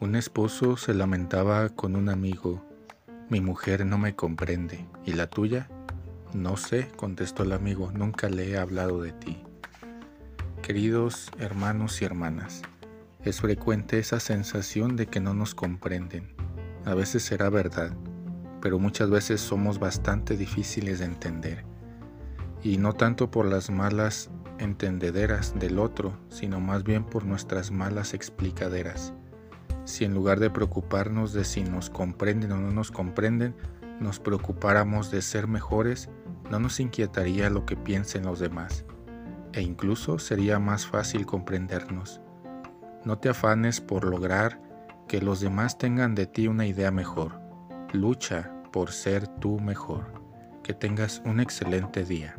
Un esposo se lamentaba con un amigo, mi mujer no me comprende, ¿y la tuya? No sé, contestó el amigo, nunca le he hablado de ti. Queridos hermanos y hermanas, es frecuente esa sensación de que no nos comprenden. A veces será verdad, pero muchas veces somos bastante difíciles de entender. Y no tanto por las malas entendederas del otro, sino más bien por nuestras malas explicaderas si en lugar de preocuparnos de si nos comprenden o no nos comprenden, nos preocupáramos de ser mejores, no nos inquietaría lo que piensen los demás, e incluso sería más fácil comprendernos. No te afanes por lograr que los demás tengan de ti una idea mejor. Lucha por ser tú mejor. Que tengas un excelente día.